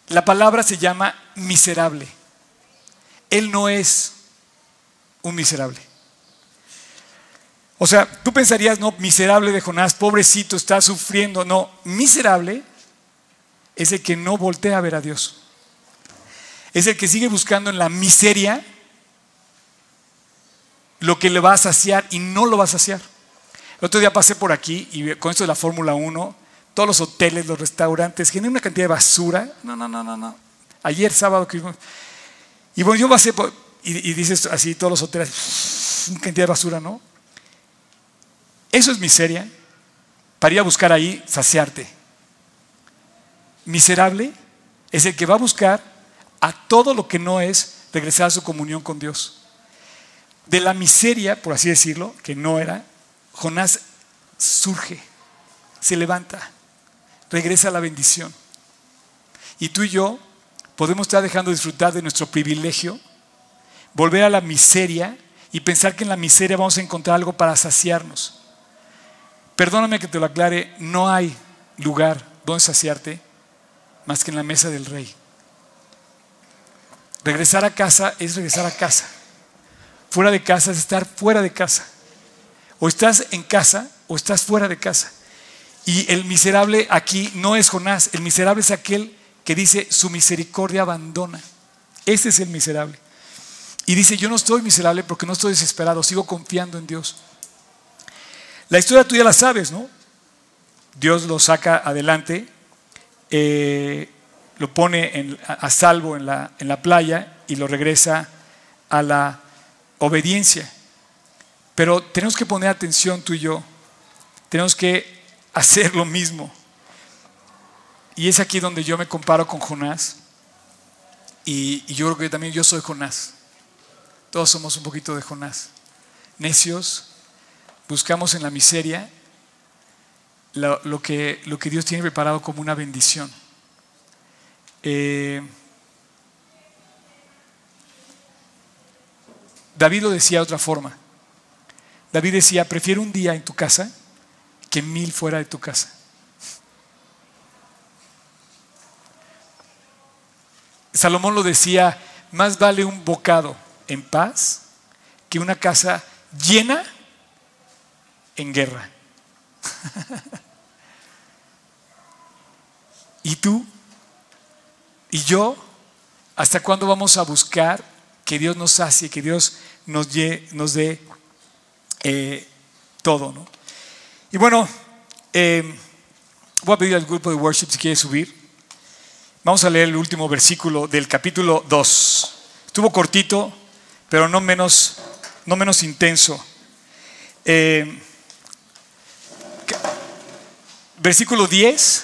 la palabra se llama miserable. Él no es un miserable. O sea, tú pensarías, no, miserable de Jonás, pobrecito, está sufriendo. No, miserable es el que no voltea a ver a Dios. Es el que sigue buscando en la miseria lo que le va a saciar y no lo va a saciar. El otro día pasé por aquí y con esto de la Fórmula 1, todos los hoteles, los restaurantes, generan una cantidad de basura. No, no, no, no, no. Ayer sábado que Y bueno, yo pasé por, y, y dices así, todos los hoteles, una cantidad de basura, ¿no? Eso es miseria, para ir a buscar ahí, saciarte. Miserable es el que va a buscar a todo lo que no es regresar a su comunión con Dios. De la miseria, por así decirlo, que no era, Jonás surge, se levanta, regresa a la bendición. Y tú y yo podemos estar dejando de disfrutar de nuestro privilegio, volver a la miseria y pensar que en la miseria vamos a encontrar algo para saciarnos. Perdóname que te lo aclare, no hay lugar donde saciarte más que en la mesa del rey. Regresar a casa es regresar a casa. Fuera de casa es estar fuera de casa. O estás en casa o estás fuera de casa. Y el miserable aquí no es Jonás, el miserable es aquel que dice su misericordia abandona. Ese es el miserable. Y dice, yo no estoy miserable porque no estoy desesperado, sigo confiando en Dios. La historia tú ya la sabes, ¿no? Dios lo saca adelante, eh, lo pone a, salvo en la, playa y lo regresa a la obediencia. Pero tenemos que poner atención tú y yo. Tenemos que hacer lo mismo. Y es aquí donde yo me comparo con Jonás. Y, y, yo creo que también yo soy Jonás. Todos somos un poquito de Jonás. Necios, buscamos en la miseria lo, que, Dios tiene preparado como una bendición. Eh, David lo decía de otra forma. David decía, prefiero un día en tu casa que mil fuera de tu casa. Salomón lo decía, más vale un bocado en paz que una casa llena en guerra. ¿Y tú? ¿Y yo? ¿Hasta cuándo vamos a buscar que Dios nos sacie, que Dios nos, nos dé eh, todo? ¿no? Y bueno, eh, voy a pedir al grupo de worship si quiere subir. Vamos a leer el último versículo del capítulo 2. Estuvo cortito, pero no menos, no menos intenso. Eh, versículo 10,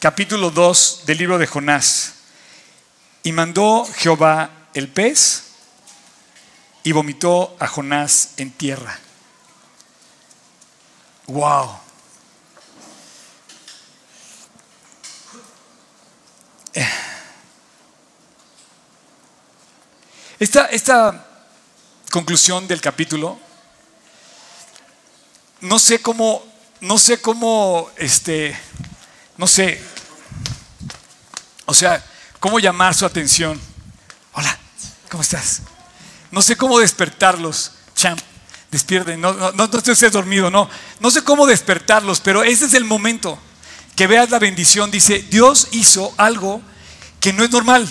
capítulo 2 del libro de Jonás. Y mandó Jehová el pez y vomitó a Jonás en tierra. Wow. Esta, esta conclusión del capítulo, no sé cómo, no sé cómo, este, no sé, o sea, cómo llamar su atención. Hola, ¿cómo estás? No sé cómo despertarlos, champ. Despierten, no, no, no, estés dormido, no. No sé cómo despertarlos, pero ese es el momento que veas la bendición. Dice, Dios hizo algo que no es normal.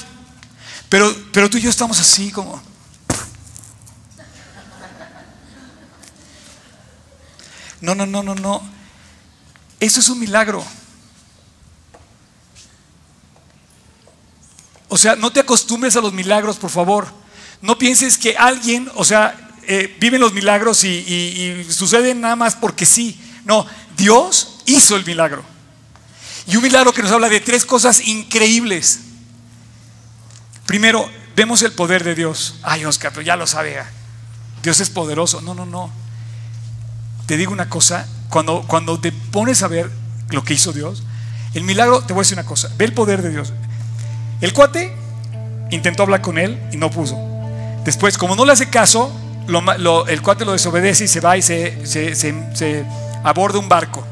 Pero, pero tú y yo estamos así como... No, no, no, no, no. Eso es un milagro. O sea, no te acostumbres a los milagros, por favor. No pienses que alguien, o sea, eh, viven los milagros y, y suceden nada más porque sí. No, Dios hizo el milagro. Y un milagro que nos habla de tres cosas increíbles. Primero, vemos el poder de Dios. Ay, Oscar, pero ya lo sabe. Dios es poderoso. No, no, no. Te digo una cosa, cuando, cuando te pones a ver lo que hizo Dios, el milagro, te voy a decir una cosa, ve el poder de Dios. El cuate intentó hablar con él y no puso. Después, como no le hace caso, el cuate lo desobedece y se va y se, se aborda un barco.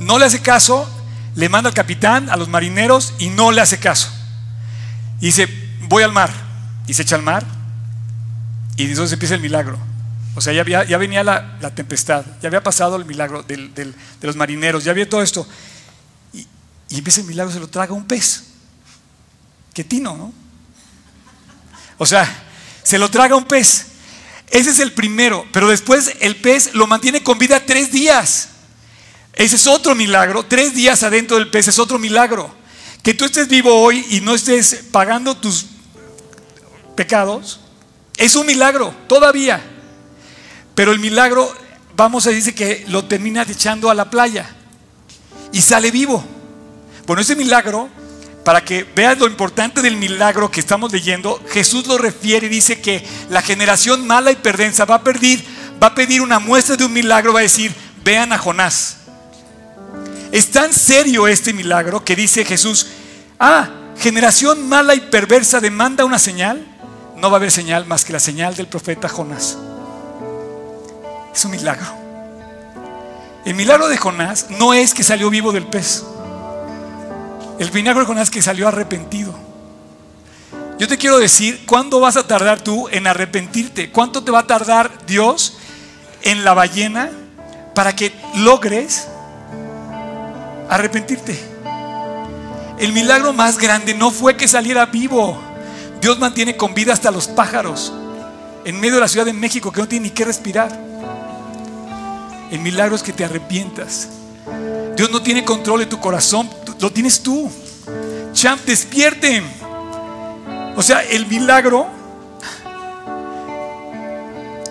No le hace caso, le manda al capitán, a los marineros y no le hace caso. Y dice, voy al mar. Y se echa al mar. Y entonces empieza el milagro. O sea, ya, ya venía la, tempestad, ya había pasado el milagro de los marineros, ya había todo esto. Y, y empieza el milagro, se lo traga un pez. Qué tino, ¿no? O sea, se lo traga un pez. Ese es el primero, pero después el pez lo mantiene con vida tres días. Ese es otro milagro. Tres días adentro del pez es otro milagro. Que tú estés vivo hoy y no estés pagando tus pecados, es un milagro todavía. Pero el milagro, vamos a decir que lo termina echando a la playa y sale vivo. Bueno, ese milagro, para que veas lo importante del milagro que estamos leyendo, Jesús lo refiere y dice que la generación mala y perdensa va a pedir, va a pedir una muestra de un milagro, va a decir, vean a Jonás. Es tan serio este milagro que dice Jesús, ah, generación mala y perversa demanda una señal. No va a haber señal más que la señal del profeta Jonás. Es un milagro. El milagro de Jonás no es que salió vivo del pez. El milagro de Jonás es que salió arrepentido. Yo te quiero decir, ¿cuándo vas a tardar tú en arrepentirte? ¿Cuánto te va a tardar Dios en la ballena para que logres arrepentirte? El milagro más grande no fue que saliera vivo. Dios mantiene con vida hasta los pájaros en medio de la Ciudad de México que no tiene ni qué respirar. El milagro es que te arrepientas. Dios no tiene control de tu corazón, lo tienes tú. Champ, despierten. O sea, el milagro,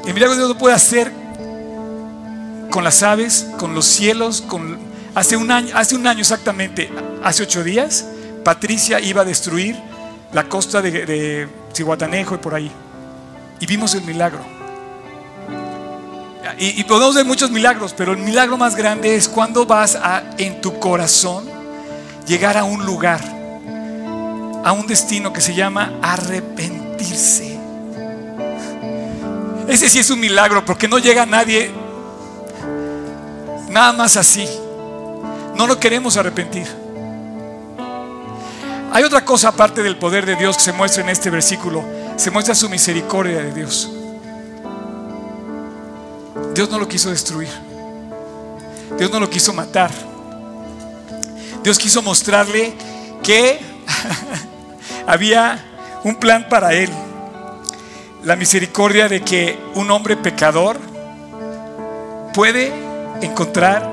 el milagro Dios lo puede hacer con las aves, con los cielos, con hace un año, hace un año exactamente, hace ocho días, Patricia iba a destruir la costa de, de Cihuatanejo y por ahí. Y vimos el milagro. Y, podemos ver muchos milagros, pero el milagro más grande es cuando vas a, en tu corazón, llegar a un lugar, a un destino que se llama arrepentirse. Ese sí es un milagro, porque no llega nadie nada más así. No lo queremos arrepentir. Hay otra cosa aparte del poder de Dios que se muestra en este versículo. Se muestra su misericordia de Dios. Dios no lo quiso destruir. Dios no lo quiso matar. Dios quiso mostrarle que había un plan para él. La misericordia de que un hombre pecador puede encontrar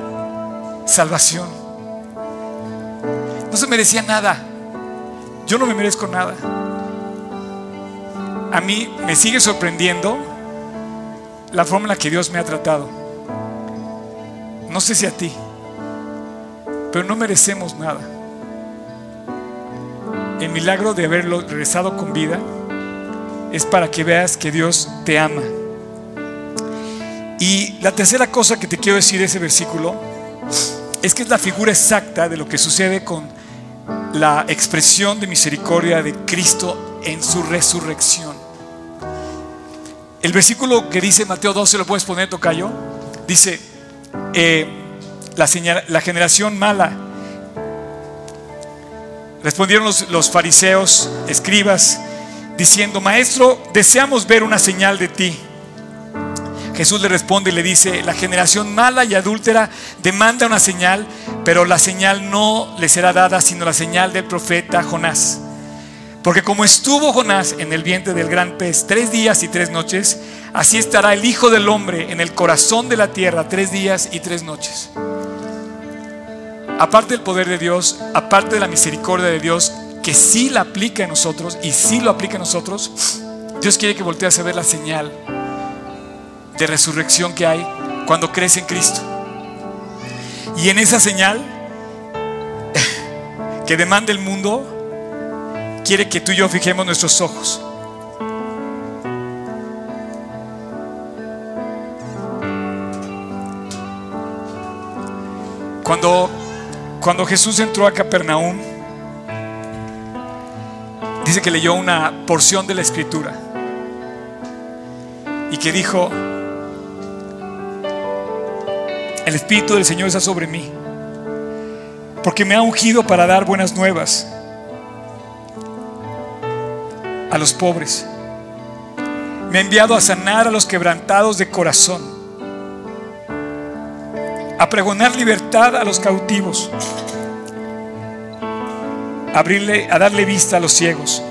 salvación. No se merecía nada. Yo no me merezco nada. A mí me sigue sorprendiendo la forma en la que Dios me ha tratado. No sé si a ti, pero no merecemos nada. El milagro de haberlo regresado con vida es para que veas que Dios te ama. Y la tercera cosa que te quiero decir de ese versículo es que es la figura exacta de lo que sucede con la expresión de misericordia de Cristo en su resurrección. El versículo que dice Mateo 12, ¿lo puedes poner, Tocayo? Dice, eh, la, generación mala. Respondieron los, los fariseos, escribas, diciendo, Maestro, deseamos ver una señal de ti. Jesús le responde y le dice, la generación mala y adúltera demanda una señal, pero la señal no le será dada sino la señal del profeta Jonás. Porque como estuvo Jonás en el vientre del gran pez tres días y tres noches, así estará el Hijo del Hombre en el corazón de la tierra tres días y tres noches. Aparte del poder de Dios, aparte de la misericordia de Dios, que sí la aplica en nosotros y sí lo aplica en nosotros, Dios quiere que voltees a ver la señal de resurrección que hay cuando crees en Cristo. Y en esa señal que demanda el mundo, quiere que tú y yo fijemos nuestros ojos. Cuando, cuando Jesús entró a Capernaum, dice que leyó una porción de la escritura y que dijo, el Espíritu del Señor está sobre mí, porque me ha ungido para dar buenas nuevas a los pobres. Me ha enviado a sanar a los quebrantados de corazón, a pregonar libertad a los cautivos, a, abrirle, a darle vista a los ciegos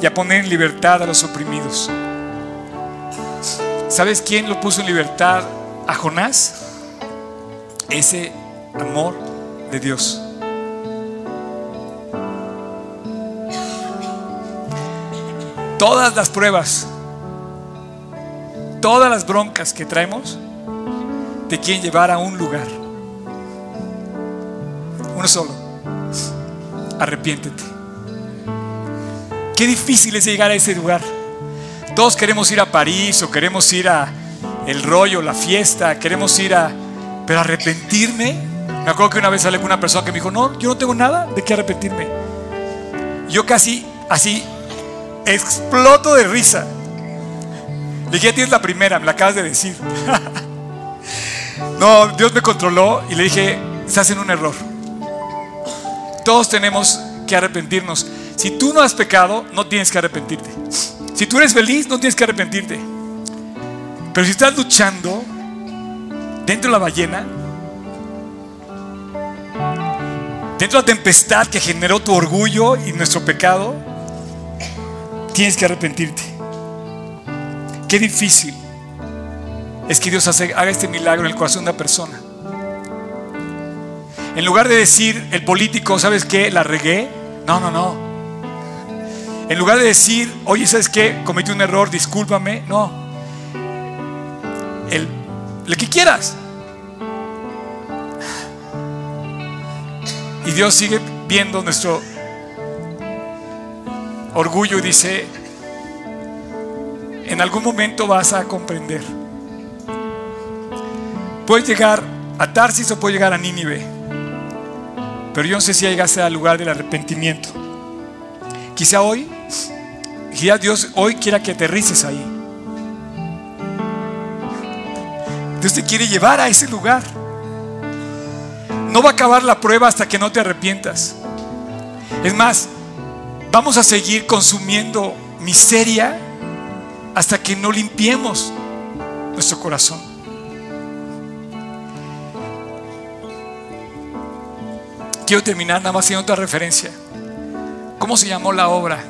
y a poner en libertad a los oprimidos. ¿Sabes quién lo puso en libertad a Jonás? Ese amor de Dios. Todas las pruebas, todas las broncas que traemos, te quieren llevar a un lugar. Uno solo. Arrepiéntete. Qué difícil es llegar a ese lugar. Todos queremos ir a París o queremos ir a el rollo, la fiesta, queremos ir a... Pero arrepentirme, me acuerdo que una vez hablé con una persona que me dijo, no, yo no tengo nada de qué arrepentirme. Yo casi así exploto de risa. Le dije, ya tienes la primera, me la acabas de decir. no, Dios me controló y le dije, estás en un error. Todos tenemos que arrepentirnos. Si tú no has pecado, no tienes que arrepentirte. Si tú eres feliz, no tienes que arrepentirte. Pero si estás luchando dentro de la ballena, dentro de la tempestad que generó tu orgullo y nuestro pecado, tienes que arrepentirte. Qué difícil es que Dios haga este milagro en el corazón de una persona. En lugar de decir el político, ¿sabes qué? La regué. No, no, no. En lugar de decir, oye, ¿sabes qué? Cometí un error, discúlpame. No. El, lo que quieras. Y Dios sigue viendo nuestro orgullo y dice, en algún momento vas a comprender. Puedes llegar a Tarsis o puedes llegar a Nínive. Pero yo no sé si llegaste al lugar del arrepentimiento. Quizá hoy ya Dios hoy quiera que aterrices ahí. Dios te quiere llevar a ese lugar. No va a acabar la prueba hasta que no te arrepientas. Es más, vamos a seguir consumiendo miseria hasta que no limpiemos nuestro corazón. Quiero terminar nada más haciendo otra referencia. ¿Cómo se llamó la obra?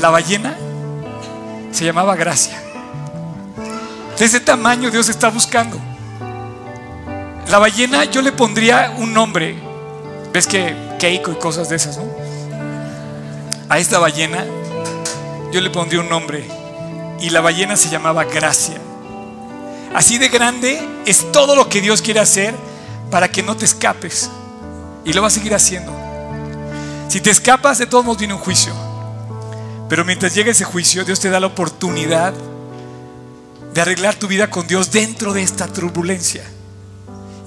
la ballena se llamaba gracia. De ese tamaño Dios está buscando. La ballena yo le pondría un nombre. Ves que Keiko y cosas de esas, ¿no? A esta ballena yo le pondría un nombre. Y la ballena se llamaba gracia. Así de grande es todo lo que Dios quiere hacer para que no te escapes. Y lo va a seguir haciendo. Si te escapas, de todos modos viene un juicio. Pero mientras llega ese juicio, Dios te da la oportunidad de arreglar tu vida con Dios dentro de esta turbulencia.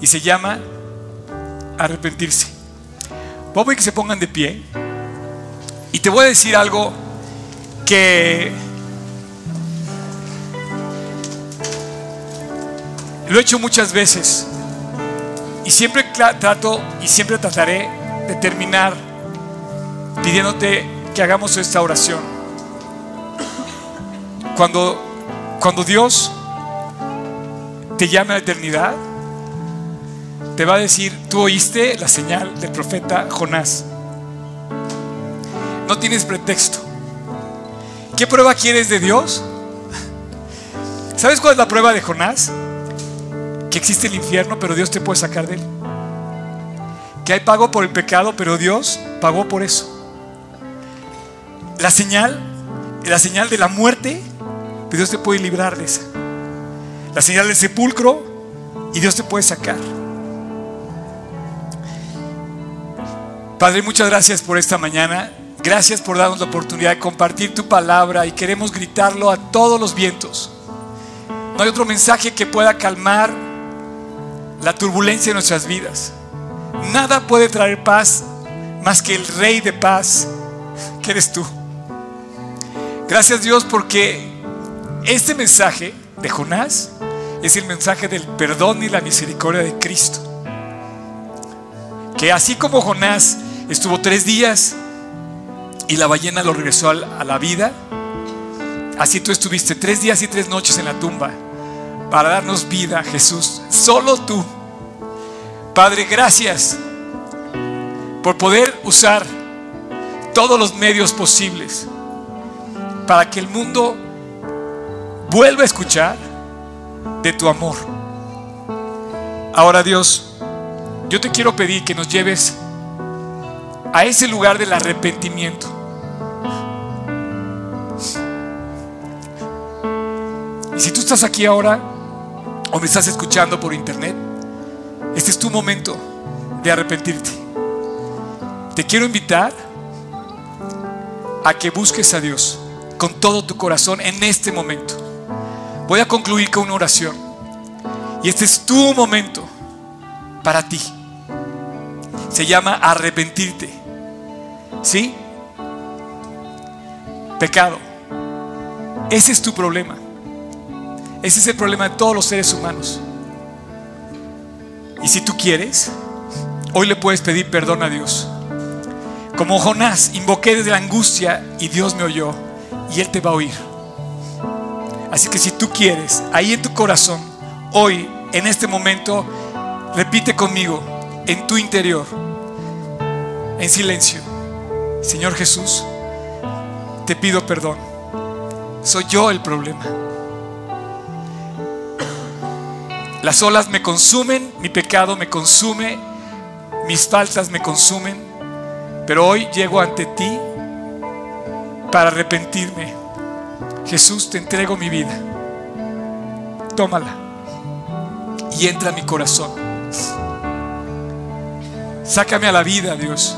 Y se llama arrepentirse. Vamos a que se pongan de pie. Y te voy a decir algo que lo he hecho muchas veces. Y siempre trato y siempre trataré de terminar pidiéndote que hagamos esta oración. Cuando, cuando Dios te llame a la eternidad, te va a decir, tú oíste la señal del profeta Jonás. No tienes pretexto. ¿Qué prueba quieres de Dios? ¿Sabes cuál es la prueba de Jonás? Que existe el infierno, pero Dios te puede sacar de él. Que hay pago por el pecado, pero Dios pagó por eso la señal, la señal de la muerte, Dios te puede librar de esa. La señal del sepulcro y Dios te puede sacar. Padre, muchas gracias por esta mañana. Gracias por darnos la oportunidad de compartir tu palabra y queremos gritarlo a todos los vientos. No hay otro mensaje que pueda calmar la turbulencia de nuestras vidas. Nada puede traer paz más que el Rey de paz, que eres tú. Gracias Dios porque este mensaje de Jonás es el mensaje del perdón y la misericordia de Cristo. Que así como Jonás estuvo tres días y la ballena lo regresó a la vida, así tú estuviste tres días y tres noches en la tumba para darnos vida, Jesús. Solo tú. Padre, gracias por poder usar todos los medios posibles para que el mundo vuelva a escuchar de tu amor. Ahora Dios, yo te quiero pedir que nos lleves a ese lugar del arrepentimiento. Y si tú estás aquí ahora o me estás escuchando por internet, este es tu momento de arrepentirte. Te quiero invitar a que busques a Dios con todo tu corazón en este momento. Voy a concluir con una oración. Y este es tu momento para ti. Se llama arrepentirte. ¿Sí? Pecado. Ese es tu problema. Ese es el problema de todos los seres humanos. Y si tú quieres, hoy le puedes pedir perdón a Dios. Como Jonás, invoqué desde la angustia y Dios me oyó y Él te va a oír. Así que si tú quieres, ahí en tu corazón, hoy, en este momento, repite conmigo, en tu interior, en silencio, Señor Jesús, te pido perdón. Soy yo el problema. Las olas me consumen, mi pecado me consume, mis faltas me consumen, pero hoy llego ante ti para arrepentirme. Jesús, te entrego mi vida. Tómala y entra a mi corazón. Sácame a la vida, Dios.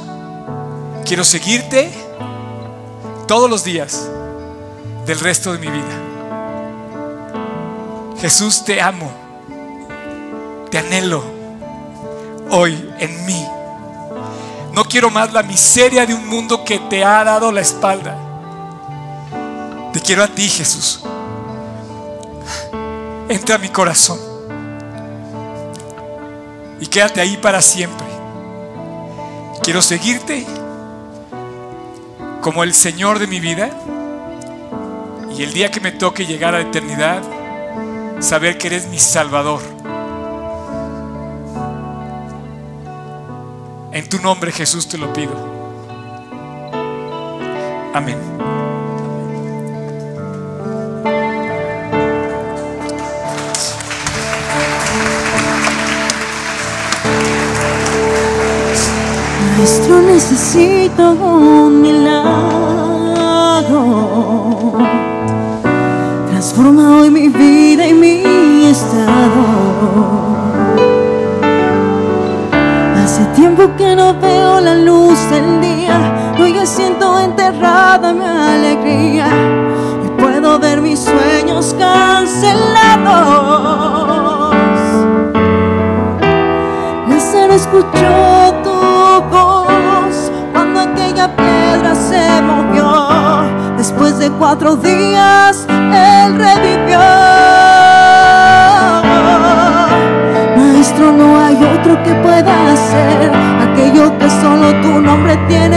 Quiero seguirte todos los días del resto de mi vida. Jesús, te amo te anhelo hoy en mí. No quiero más la miseria de un mundo que te ha dado la espalda. Te quiero a ti, Jesús. Entra a mi corazón y quédate ahí para siempre. Quiero seguirte como el Señor de mi vida y el día que me toque llegar a la eternidad, saber que eres mi Salvador En tu nombre Jesús te lo pido. Amén. Maestro, necesito un milagro. Transforma hoy mi vida y mi estado. tiempo que no veo la luz del día, hoy ya siento enterrada mi alegría y puedo ver mis sueños cancelados. Lázaro escuchó aquella piedra se movió. Después de cuatro días, él revivió. no hay otro que pueda hacer aquello que solo tu nombre tiene